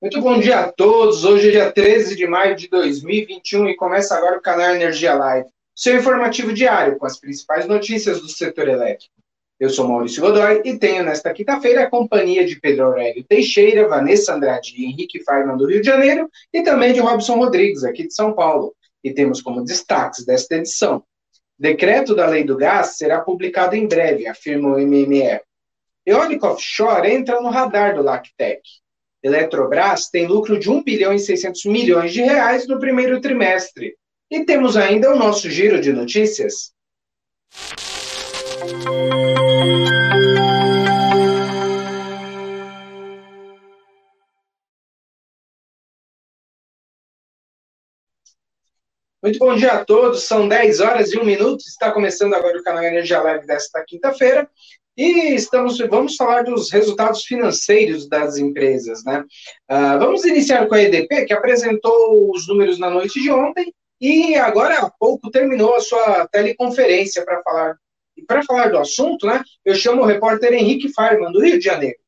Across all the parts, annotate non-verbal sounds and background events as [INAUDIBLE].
Muito bom dia a todos. Hoje é dia 13 de maio de 2021 e começa agora o canal Energia Live, seu informativo diário com as principais notícias do setor elétrico. Eu sou Maurício Godoy e tenho nesta quinta-feira a companhia de Pedro Aurélio Teixeira, Vanessa Andrade e Henrique Faiman do Rio de Janeiro e também de Robson Rodrigues, aqui de São Paulo. E temos como destaques desta edição: Decreto da Lei do Gás será publicado em breve, afirma o MME. Eólica offshore entra no radar do LACTEC. Eletrobras tem lucro de 1 bilhão e 600 milhões de reais no primeiro trimestre. E temos ainda o nosso giro de notícias. Muito bom dia a todos, são 10 horas e 1 minuto, está começando agora o canal Energia Live desta quinta-feira, e estamos, vamos falar dos resultados financeiros das empresas, né? Uh, vamos iniciar com a EDP, que apresentou os números na noite de ontem, e agora há pouco terminou a sua teleconferência para falar, para falar do assunto, né? Eu chamo o repórter Henrique Farman, do Rio de Janeiro.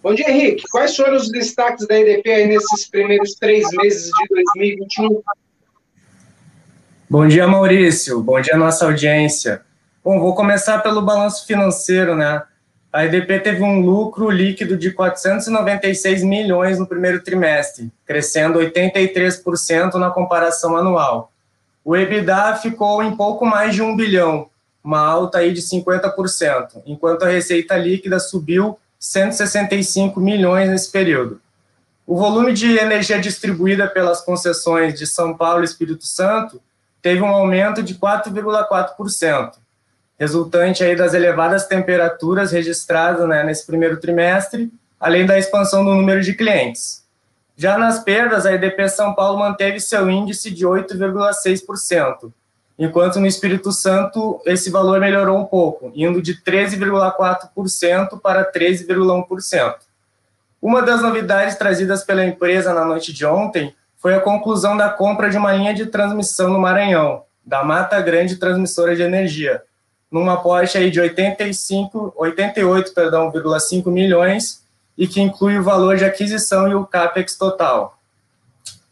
Bom dia, Henrique. Quais foram os destaques da EDP nesses primeiros três meses de 2021? Bom dia, Maurício. Bom dia, nossa audiência. Bom, vou começar pelo balanço financeiro, né? A EDP teve um lucro líquido de 496 milhões no primeiro trimestre, crescendo 83% na comparação anual. O EBITDA ficou em pouco mais de um bilhão, uma alta aí de 50%, enquanto a receita líquida subiu 165 milhões nesse período. O volume de energia distribuída pelas concessões de São Paulo e Espírito Santo teve um aumento de 4,4%, resultante aí das elevadas temperaturas registradas né, nesse primeiro trimestre, além da expansão do número de clientes. Já nas perdas, a EDP São Paulo manteve seu índice de 8,6%, enquanto no Espírito Santo esse valor melhorou um pouco, indo de 13,4% para 13,1%. Uma das novidades trazidas pela empresa na noite de ontem foi a conclusão da compra de uma linha de transmissão no Maranhão, da Mata Grande Transmissora de Energia, numa aporte aí de 85, 88,5 perdão, milhões e que inclui o valor de aquisição e o CAPEX total.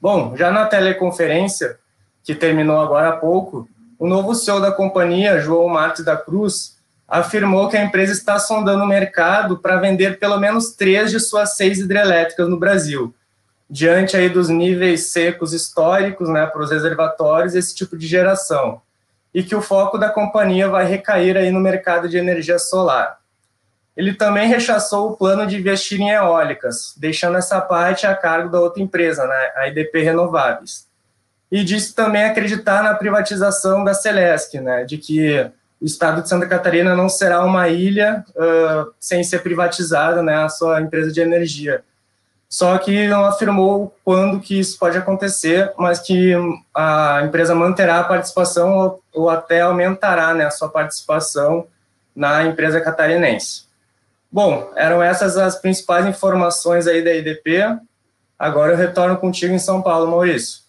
Bom, já na teleconferência, que terminou agora há pouco, o novo CEO da companhia, João Marques da Cruz, afirmou que a empresa está sondando o mercado para vender pelo menos três de suas seis hidrelétricas no Brasil, diante aí dos níveis secos históricos né, para os reservatórios, esse tipo de geração, e que o foco da companhia vai recair aí no mercado de energia solar. Ele também rechaçou o plano de investir em eólicas, deixando essa parte a cargo da outra empresa, né, a IDP Renováveis. E disse também acreditar na privatização da Celesc, né, de que o estado de Santa Catarina não será uma ilha uh, sem ser privatizada, né, a sua empresa de energia, só que não afirmou quando que isso pode acontecer, mas que a empresa manterá a participação ou, até aumentará né, a sua participação na empresa catarinense. Bom, eram essas as principais informações aí da IDP. Agora eu retorno contigo em São Paulo, Maurício.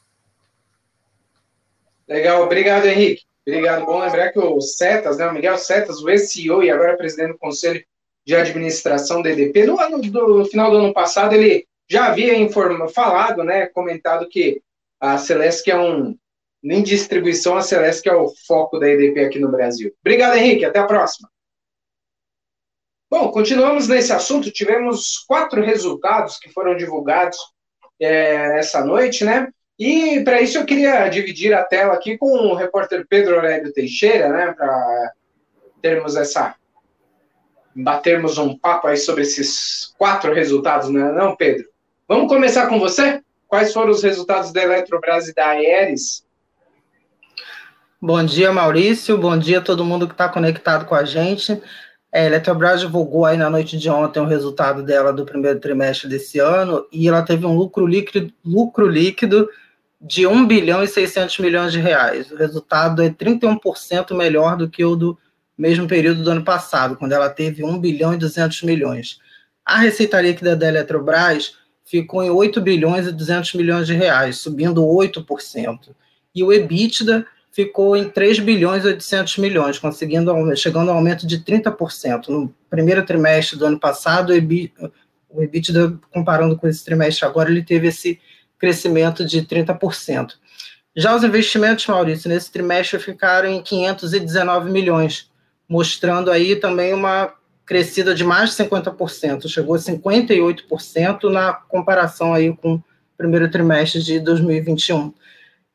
Legal, obrigado, Henrique. Obrigado. Bom lembrar que o Cetas, né, o Miguel Cetas, o ex-CEO e agora presidente do Conselho de administração da EDP. No, ano do, no final do ano passado, ele já havia informa, falado, né, comentado que a Celeste é um, em distribuição, a Celeste é o foco da EDP aqui no Brasil. Obrigado, Henrique. Até a próxima. Bom, continuamos nesse assunto. Tivemos quatro resultados que foram divulgados é, essa noite, né? E para isso eu queria dividir a tela aqui com o repórter Pedro Aurélio Teixeira, né? Para termos essa batermos um papo aí sobre esses quatro resultados, não é não, Pedro? Vamos começar com você? Quais foram os resultados da Eletrobras e da Aeres? Bom dia, Maurício. Bom dia a todo mundo que está conectado com a gente. É, a Eletrobras divulgou aí na noite de ontem o resultado dela do primeiro trimestre desse ano e ela teve um lucro líquido, lucro líquido de 1 bilhão e 600 milhões de reais. O resultado é 31% melhor do que o do mesmo período do ano passado, quando ela teve 1 bilhão e 200 milhões. A receita líquida da Eletrobras ficou em 8 bilhões e 200 milhões de reais, subindo 8%. E o EBITDA ficou em 3 bilhões e 800 milhões, conseguindo chegando ao aumento de 30%. No primeiro trimestre do ano passado, o EBITDA, comparando com esse trimestre agora, ele teve esse crescimento de 30%. Já os investimentos, Maurício, nesse trimestre ficaram em 519 milhões, mostrando aí também uma crescida de mais de 50%, chegou a 58% na comparação aí com o primeiro trimestre de 2021.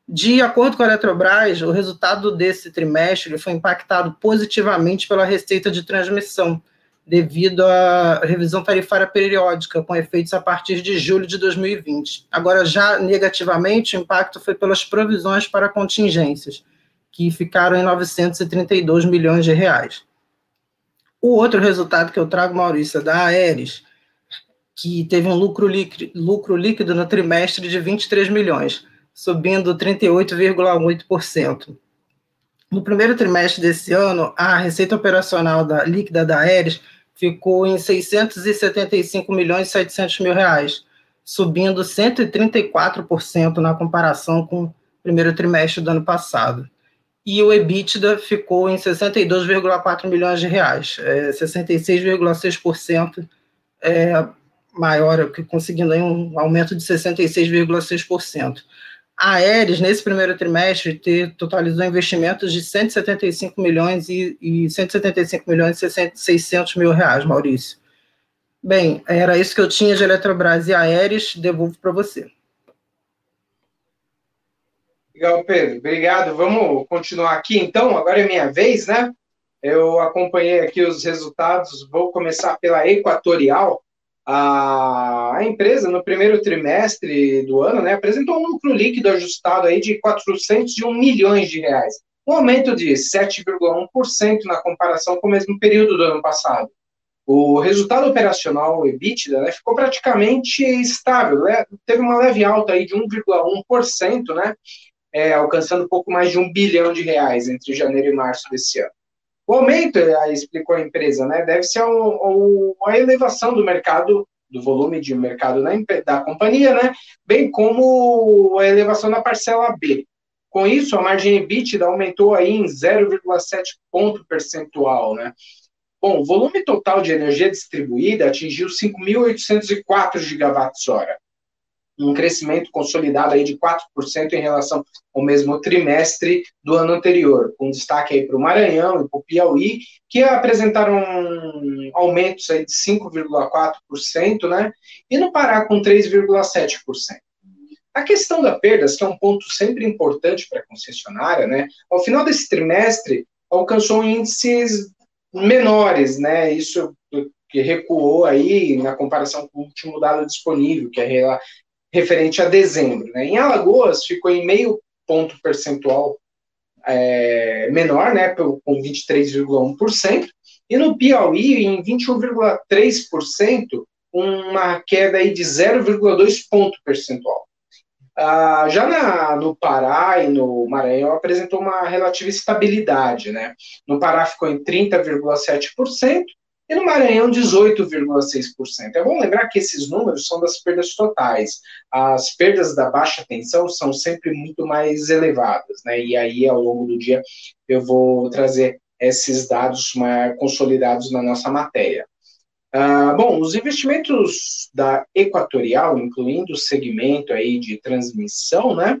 De acordo com a Eletrobras, o resultado desse trimestre foi impactado positivamente pela receita de transmissão, devido à revisão tarifária periódica, com efeitos a partir de julho de 2020. Agora, já negativamente, o impacto foi pelas provisões para contingências, que ficaram em 932 milhões de reais. O outro resultado que eu trago, Maurício, é da Aeres, que teve um lucro líquido, lucro líquido no trimestre de 23 milhões subindo 38,8%. No primeiro trimestre desse ano, a receita operacional da, líquida da Aeres ficou em 675 milhões e 700 mil reais, subindo 134% na comparação com o primeiro trimestre do ano passado. E o EBITDA ficou em 62,4 milhões de reais, é, 66,6% é, maior, conseguindo um aumento de 66,6%. A Aeres, nesse primeiro trimestre, ter, totalizou investimentos de 175 milhões e, e 175 milhões e 600 mil reais, Maurício. Bem, era isso que eu tinha de Eletrobras e Aeres, devolvo para você. Legal, Pedro. Obrigado. Vamos continuar aqui, então. Agora é minha vez, né? Eu acompanhei aqui os resultados. Vou começar pela Equatorial a, empresa, no primeiro trimestre do ano, né, apresentou um lucro líquido ajustado aí de 401 milhões de reais, um aumento de 7,1% na comparação com o mesmo período do ano passado. O resultado operacional, EBITDA, né, ficou praticamente estável, né, teve uma leve alta aí de 1,1%, né, é, alcançando um pouco mais de um bilhão de reais entre janeiro e março desse ano. O aumento, explicou a empresa, né, deve ser a elevação do mercado, do volume de mercado na, da companhia, né, bem como a elevação da parcela B. Com isso, a margem EBITDA aumentou aí em 0,7 ponto percentual, né. Bom, o volume total de energia distribuída atingiu 5.804 gigawatts-hora, um crescimento consolidado aí de 4% em relação ao mesmo trimestre do ano anterior, com destaque aí para o Maranhão e para o Piauí, que apresentaram aumentos aí de 5,4%, né? E no Pará com 3,7%. A questão da perdas, que é um ponto sempre importante para a concessionária, né? Ao final desse trimestre, alcançou índices menores, né? Isso que recuou aí na comparação com o último dado disponível, que é referente a dezembro. Né? Em Alagoas, ficou em meio ponto percentual é, menor, né, com 23,1%, e no Piauí, em 21,3%, uma queda aí de 0,2 ponto percentual. Ah, já na, no Pará e no Maranhão apresentou uma relativa estabilidade, né? No Pará ficou em 30,7%, e no Maranhão, 18,6%. É bom lembrar que esses números são das perdas totais. As perdas da baixa tensão são sempre muito mais elevadas, né? E aí, ao longo do dia, eu vou trazer esses dados mais consolidados na nossa matéria. Ah, bom, os investimentos da Equatorial, incluindo o segmento aí de transmissão, né,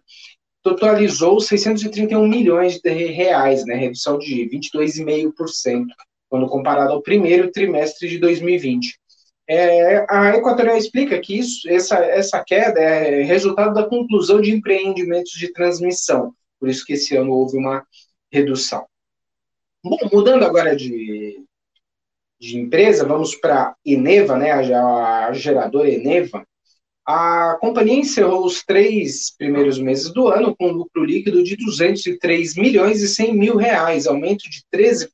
totalizou 631 milhões de reais, né, redução de 22,5% quando comparado ao primeiro trimestre de 2020. É, a Equatorial explica que isso, essa, essa queda é resultado da conclusão de empreendimentos de transmissão, por isso que esse ano houve uma redução. Bom, mudando agora de, de empresa, vamos para Eneva, né, a, a geradora Eneva. A companhia encerrou os três primeiros meses do ano com lucro líquido de 203 milhões e 100 mil reais, aumento de 13%,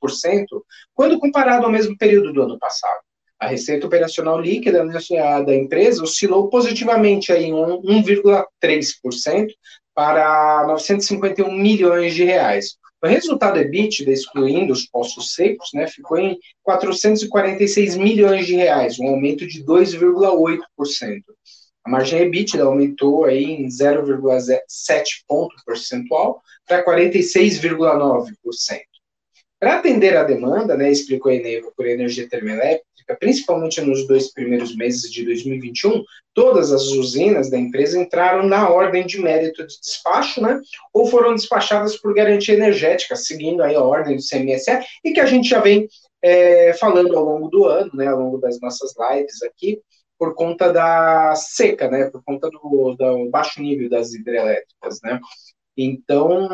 quando comparado ao mesmo período do ano passado. A receita operacional líquida da empresa oscilou positivamente em 1,3% para 951 milhões de reais. O resultado EBITDA, excluindo os postos secos, né, ficou em 446 milhões de reais, um aumento de 2,8%. A margem EBITDA aumentou aí em 0,7 ponto percentual para 46,9%. Para atender a demanda, né, explicou a Eneva por energia termoelétrica, principalmente nos dois primeiros meses de 2021, todas as usinas da empresa entraram na ordem de mérito de despacho, né, ou foram despachadas por garantia energética, seguindo aí a ordem do CMSE, e que a gente já vem é, falando ao longo do ano, né, ao longo das nossas lives aqui, por conta da seca, né, por conta do, do baixo nível das hidrelétricas, né. Então,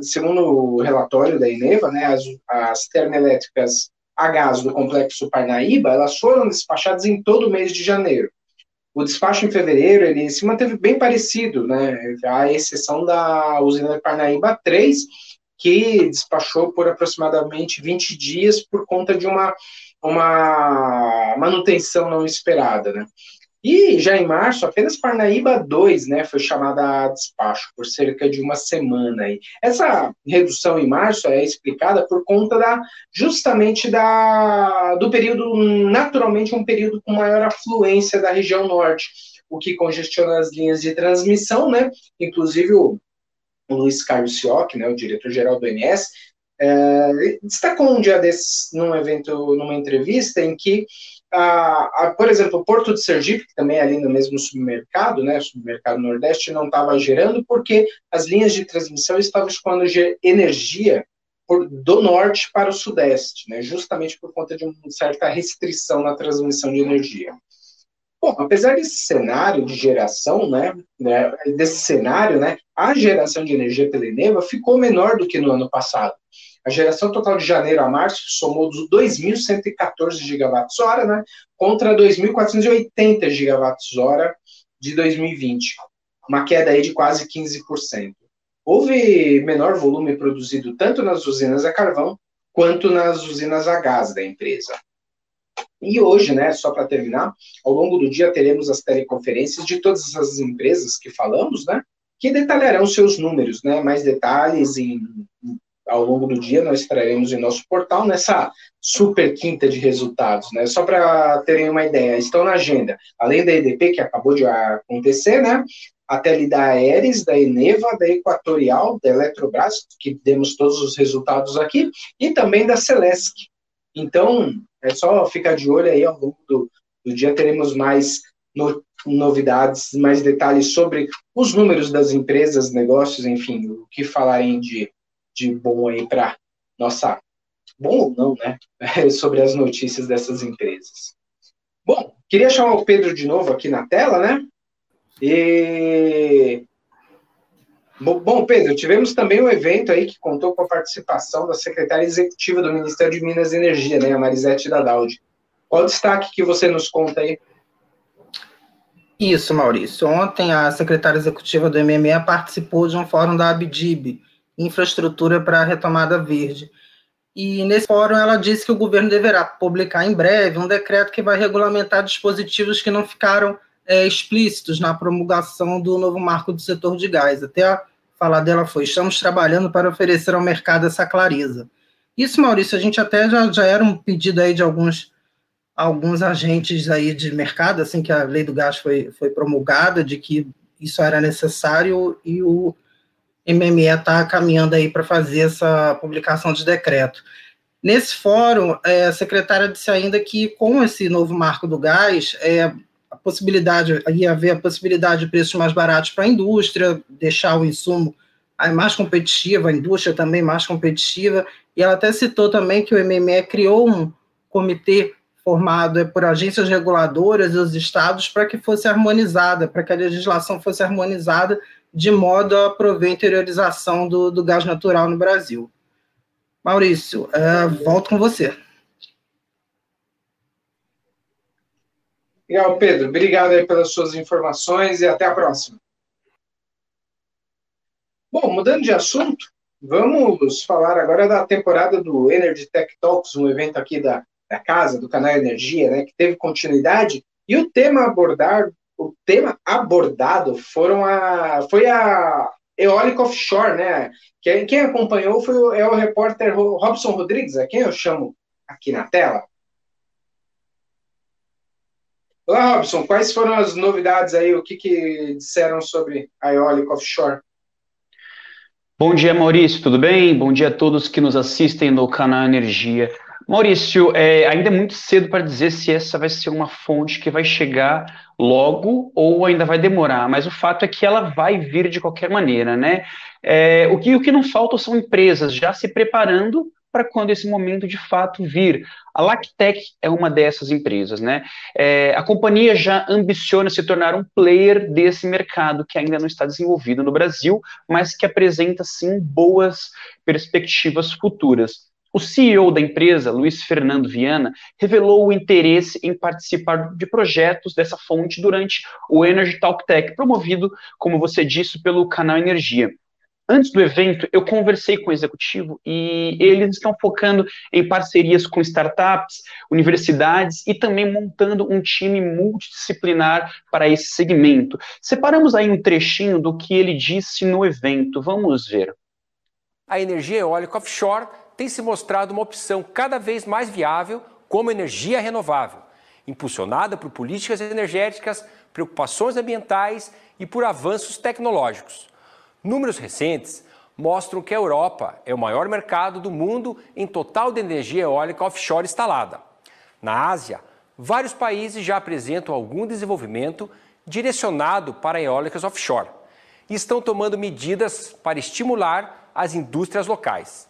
segundo o relatório da Eneva, né, as, as termoelétricas a gás do complexo Parnaíba, elas foram despachadas em todo o mês de janeiro. O despacho em fevereiro, ele se manteve bem parecido, né, à exceção da usina Parnaíba 3, que despachou por aproximadamente 20 dias por conta de uma, uma manutenção não esperada, né. E já em março, apenas Parnaíba 2 né, foi chamada a despacho por cerca de uma semana. Aí. Essa redução em março é explicada por conta da justamente da, do período, naturalmente, um período com maior afluência da região norte, o que congestiona as linhas de transmissão, né? Inclusive o, o Luiz Carlos Sioc, né, o diretor-geral do INS, é, destacou um dia desses num evento, numa entrevista, em que a, a, por exemplo, o Porto de Sergipe, que também é ali no mesmo supermercado, né, supermercado Nordeste, não estava gerando porque as linhas de transmissão estavam escoando energia por, do norte para o sudeste, né, justamente por conta de uma certa restrição na transmissão de energia. Bom, apesar desse cenário de geração, né, né, desse cenário, né, a geração de energia pela Eneva ficou menor do que no ano passado. A geração total de janeiro a março somou 2.114 gigawatts-hora, né, contra 2.480 gigawatts-hora de 2020, uma queda aí de quase 15%. Houve menor volume produzido tanto nas usinas a carvão quanto nas usinas a gás da empresa. E hoje, né, só para terminar, ao longo do dia teremos as teleconferências de todas essas empresas que falamos, né, que detalharão seus números, né, mais detalhes em, ao longo do dia nós traremos em nosso portal nessa super quinta de resultados, né? Só para terem uma ideia, estão na agenda, além da EDP que acabou de acontecer, né? A tele da Aeres, da Eneva, da Equatorial, da Eletrobras, que demos todos os resultados aqui, e também da Celesc. Então, é só ficar de olho aí ao longo do, do dia, teremos mais no, novidades, mais detalhes sobre os números das empresas, negócios, enfim, o que falarem de de bom aí para nossa. Bom ou não, né? [LAUGHS] Sobre as notícias dessas empresas. Bom, queria chamar o Pedro de novo aqui na tela, né? E. Bom, Pedro, tivemos também um evento aí que contou com a participação da secretária executiva do Ministério de Minas e Energia, né, a Marisete Dadaldi. Qual o destaque que você nos conta aí? Isso, Maurício. Ontem a secretária executiva do MMA participou de um fórum da Abdib, infraestrutura para a retomada verde. E nesse fórum ela disse que o governo deverá publicar em breve um decreto que vai regulamentar dispositivos que não ficaram é, explícitos na promulgação do novo marco do setor de gás. Até a fala dela foi: estamos trabalhando para oferecer ao mercado essa clareza. Isso, Maurício, a gente até já, já era um pedido aí de alguns alguns agentes aí de mercado, assim que a lei do gás foi, foi promulgada, de que isso era necessário e o MME está caminhando aí para fazer essa publicação de decreto. Nesse fórum, é, a secretária disse ainda que com esse novo marco do gás, é, a possibilidade, ia haver a possibilidade de preços mais baratos para a indústria, deixar o insumo mais competitivo, a indústria também mais competitiva, e ela até citou também que o MME criou um comitê formado é, por agências reguladoras e os estados para que fosse harmonizada, para que a legislação fosse harmonizada de modo a prover a interiorização do, do gás natural no Brasil. Maurício, é, volto com você. Legal, Pedro. Obrigado aí pelas suas informações e até a próxima. Bom, mudando de assunto, vamos falar agora da temporada do Energy Tech Talks, um evento aqui da, da casa, do canal Energia, né, que teve continuidade. E o tema abordar o tema abordado foram a, foi a eólica offshore, né? Quem, quem acompanhou foi o, é o repórter Robson Rodrigues, a quem eu chamo aqui na tela. Olá, Robson, quais foram as novidades aí? O que, que disseram sobre a eólica offshore? Bom dia, Maurício, tudo bem? Bom dia a todos que nos assistem no canal Energia. Maurício, é, ainda é muito cedo para dizer se essa vai ser uma fonte que vai chegar logo ou ainda vai demorar, mas o fato é que ela vai vir de qualquer maneira, né? É, o, que, o que não falta são empresas já se preparando para quando esse momento de fato vir. A Lactec é uma dessas empresas, né? É, a companhia já ambiciona se tornar um player desse mercado que ainda não está desenvolvido no Brasil, mas que apresenta sim boas perspectivas futuras. O CEO da empresa, Luiz Fernando Viana, revelou o interesse em participar de projetos dessa fonte durante o Energy Talk Tech, promovido, como você disse, pelo canal Energia. Antes do evento, eu conversei com o executivo e eles estão focando em parcerias com startups, universidades e também montando um time multidisciplinar para esse segmento. Separamos aí um trechinho do que ele disse no evento. Vamos ver. A energia eólica offshore tem se mostrado uma opção cada vez mais viável como energia renovável, impulsionada por políticas energéticas, preocupações ambientais e por avanços tecnológicos. Números recentes mostram que a Europa é o maior mercado do mundo em total de energia eólica offshore instalada. Na Ásia, vários países já apresentam algum desenvolvimento direcionado para eólicas offshore e estão tomando medidas para estimular as indústrias locais.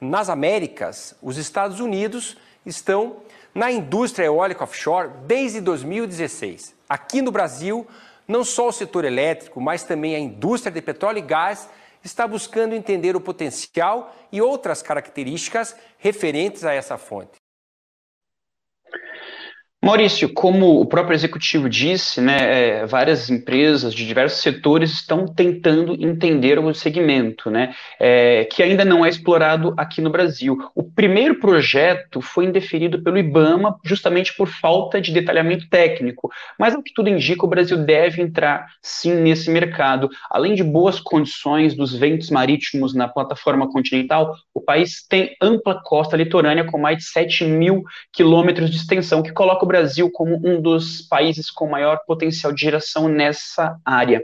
Nas Américas, os Estados Unidos estão na indústria eólica offshore desde 2016. Aqui no Brasil, não só o setor elétrico, mas também a indústria de petróleo e gás está buscando entender o potencial e outras características referentes a essa fonte. Maurício, como o próprio executivo disse, né, é, várias empresas de diversos setores estão tentando entender o segmento, né, é, que ainda não é explorado aqui no Brasil. O primeiro projeto foi indeferido pelo IBAMA justamente por falta de detalhamento técnico, mas ao que tudo indica, o Brasil deve entrar sim nesse mercado. Além de boas condições dos ventos marítimos na plataforma continental, o país tem ampla costa litorânea com mais de 7 mil quilômetros de extensão, que coloca o Brasil como um dos países com maior potencial de geração nessa área.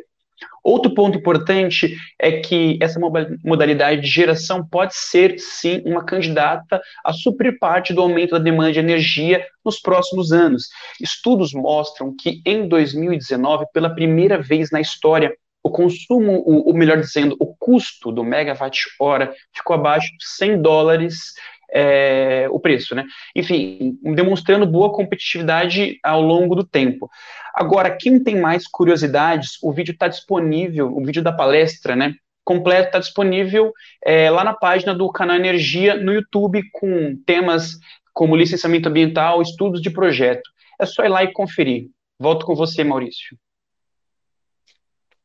Outro ponto importante é que essa modalidade de geração pode ser, sim, uma candidata a suprir parte do aumento da demanda de energia nos próximos anos. Estudos mostram que em 2019, pela primeira vez na história, o consumo, ou melhor dizendo, o custo do megawatt-hora ficou abaixo de 100 dólares é, o preço, né? Enfim, demonstrando boa competitividade ao longo do tempo. Agora, quem tem mais curiosidades, o vídeo está disponível, o vídeo da palestra, né? Completo está disponível é, lá na página do canal Energia no YouTube com temas como licenciamento ambiental, estudos de projeto. É só ir lá e conferir. Volto com você, Maurício.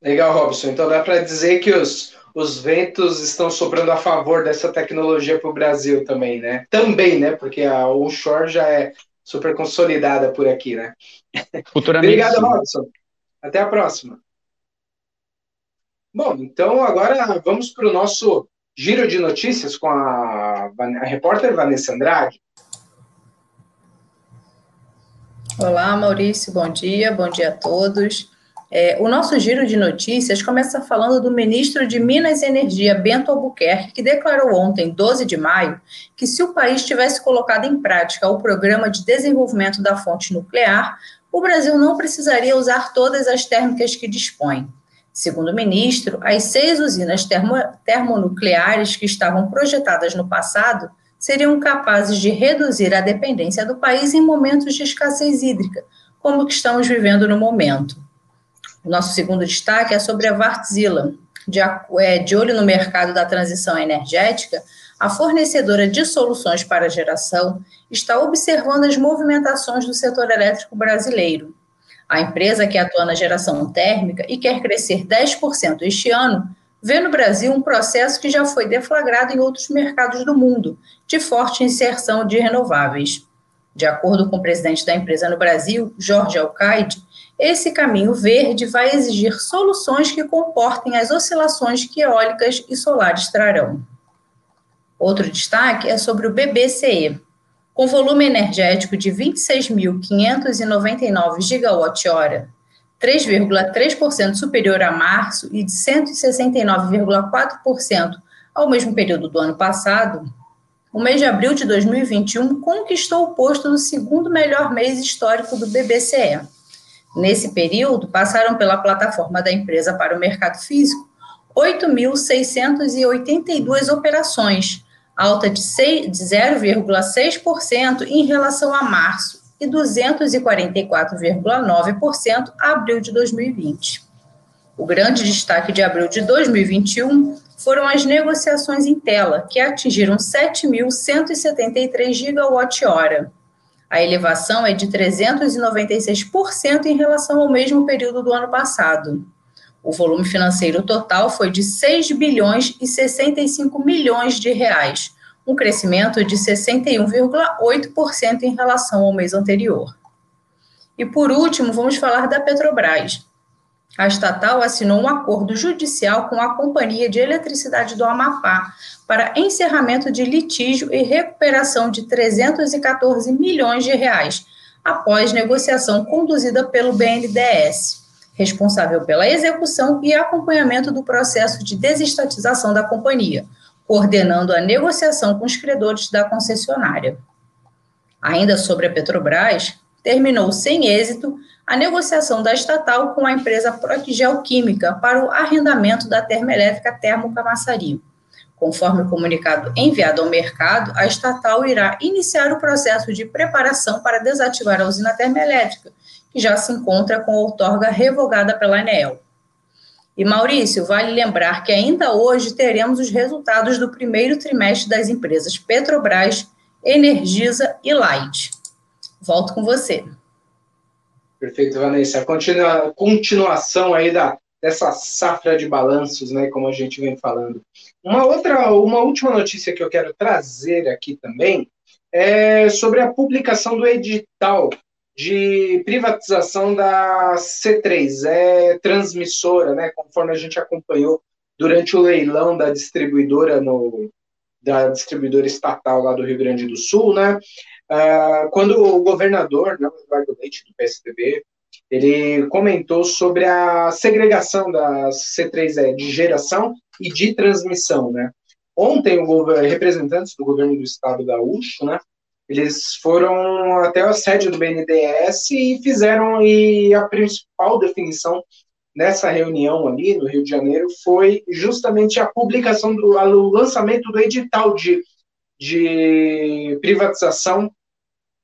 Legal, Robson. Então dá para dizer que os, os ventos estão soprando a favor dessa tecnologia para o Brasil também, né? Também, né? Porque a onshore já é super consolidada por aqui, né? Futuramente. Obrigado, Robson. Até a próxima. Bom, então agora vamos para o nosso giro de notícias com a, a repórter Vanessa Andrade. Olá, Maurício, bom dia, bom dia a todos. É, o nosso giro de notícias começa falando do ministro de Minas e Energia, Bento Albuquerque, que declarou ontem, 12 de maio, que se o país tivesse colocado em prática o programa de desenvolvimento da fonte nuclear, o Brasil não precisaria usar todas as térmicas que dispõe. Segundo o ministro, as seis usinas termo, termonucleares que estavam projetadas no passado seriam capazes de reduzir a dependência do país em momentos de escassez hídrica, como o que estamos vivendo no momento. Nosso segundo destaque é sobre a Vartzilla. De, é, de olho no mercado da transição energética, a fornecedora de soluções para geração está observando as movimentações do setor elétrico brasileiro. A empresa que atua na geração térmica e quer crescer 10% este ano, vê no Brasil um processo que já foi deflagrado em outros mercados do mundo, de forte inserção de renováveis. De acordo com o presidente da empresa no Brasil, Jorge Alcaide, esse caminho verde vai exigir soluções que comportem as oscilações que eólicas e solares trarão. Outro destaque é sobre o BBCE. Com volume energético de 26.599 gigawatt-hora, 3,3% superior a março e de 169,4% ao mesmo período do ano passado, o mês de abril de 2021 conquistou o posto no segundo melhor mês histórico do BBCE. Nesse período, passaram pela plataforma da empresa para o mercado físico 8.682 operações, alta de 0,6% em relação a março e 244,9% a abril de 2020. O grande destaque de abril de 2021 foram as negociações em tela, que atingiram 7.173 gigawatt-hora. A elevação é de 396% em relação ao mesmo período do ano passado. O volume financeiro total foi de 6 bilhões e 65 milhões de reais, um crescimento de 61,8% em relação ao mês anterior. E por último, vamos falar da Petrobras. A estatal assinou um acordo judicial com a Companhia de Eletricidade do Amapá para encerramento de litígio e recuperação de 314 milhões de reais, após negociação conduzida pelo BNDES responsável pela execução e acompanhamento do processo de desestatização da companhia, coordenando a negociação com os credores da concessionária. Ainda sobre a Petrobras, terminou sem êxito a negociação da estatal com a empresa Procgel Química para o arrendamento da termoelétrica Termo Camaçari. Conforme o comunicado enviado ao mercado, a estatal irá iniciar o processo de preparação para desativar a usina termoelétrica que já se encontra com a outorga revogada pela ANEEL. E Maurício, vale lembrar que ainda hoje teremos os resultados do primeiro trimestre das empresas Petrobras, Energisa e Light. Volto com você. Perfeito, Vanessa. Continua, continuação aí da, dessa safra de balanços, né, como a gente vem falando. Uma outra, uma última notícia que eu quero trazer aqui também é sobre a publicação do edital de privatização da C3, é transmissora, né, conforme a gente acompanhou durante o leilão da distribuidora no da distribuidora estatal lá do Rio Grande do Sul, né, uh, quando o governador, né, Eduardo Leite do PSDB, ele comentou sobre a segregação da C3E de geração e de transmissão, né. Ontem, o representantes do governo do estado gaúcho, né, eles foram até a sede do BNDES e fizeram, e a principal definição nessa reunião ali no Rio de Janeiro foi justamente a publicação do o lançamento do edital de, de privatização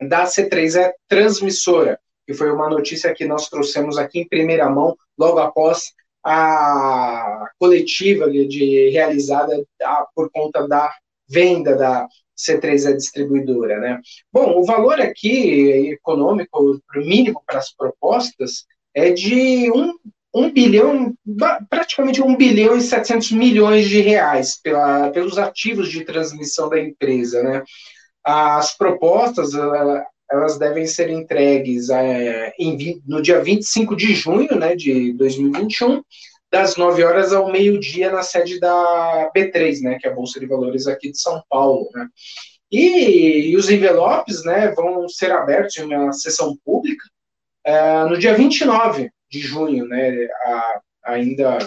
da C3E Transmissora, que foi uma notícia que nós trouxemos aqui em primeira mão, logo após a coletiva de, realizada por conta da venda da C3 é distribuidora, né? Bom, o valor aqui econômico, mínimo para as propostas, é de um, um bilhão, praticamente um bilhão e 700 milhões de reais pela, pelos ativos de transmissão da empresa, né? As propostas, elas devem ser entregues em, no dia 25 de junho, né, de 2021, das 9 horas ao meio-dia na sede da B3, né, que é a Bolsa de Valores aqui de São Paulo, né. E, e os envelopes, né, vão ser abertos em uma sessão pública é, no dia 29 de junho, né, a, ainda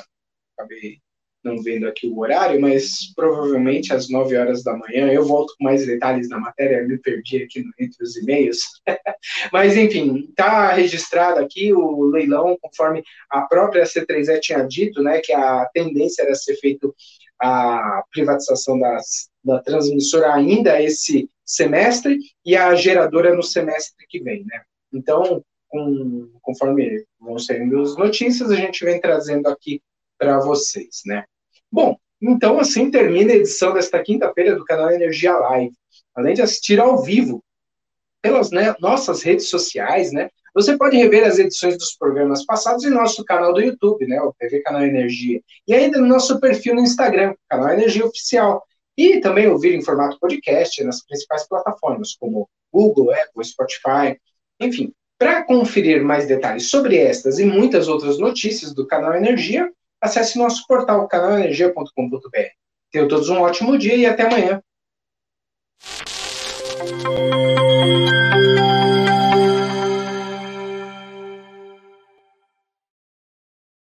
acabei não vendo aqui o horário, mas provavelmente às 9 horas da manhã. Eu volto com mais detalhes na matéria, me perdi aqui entre os e-mails. [LAUGHS] mas, enfim, está registrado aqui o leilão, conforme a própria C3E tinha dito, né, que a tendência era ser feito a privatização das, da transmissora ainda esse semestre e a geradora no semestre que vem, né? Então, com, conforme vão saindo as notícias, a gente vem trazendo aqui para vocês, né? Bom, então assim termina a edição desta quinta-feira do canal Energia Live. Além de assistir ao vivo pelas né, nossas redes sociais, né? Você pode rever as edições dos programas passados em nosso canal do YouTube, né? O TV Canal Energia. E ainda no nosso perfil no Instagram, Canal Energia Oficial. E também ouvir em formato podcast nas principais plataformas, como Google, Apple, Spotify, enfim. Para conferir mais detalhes sobre estas e muitas outras notícias do canal Energia, acesse nosso portal canalenergia.com.br. Tenham todos um ótimo dia e até amanhã.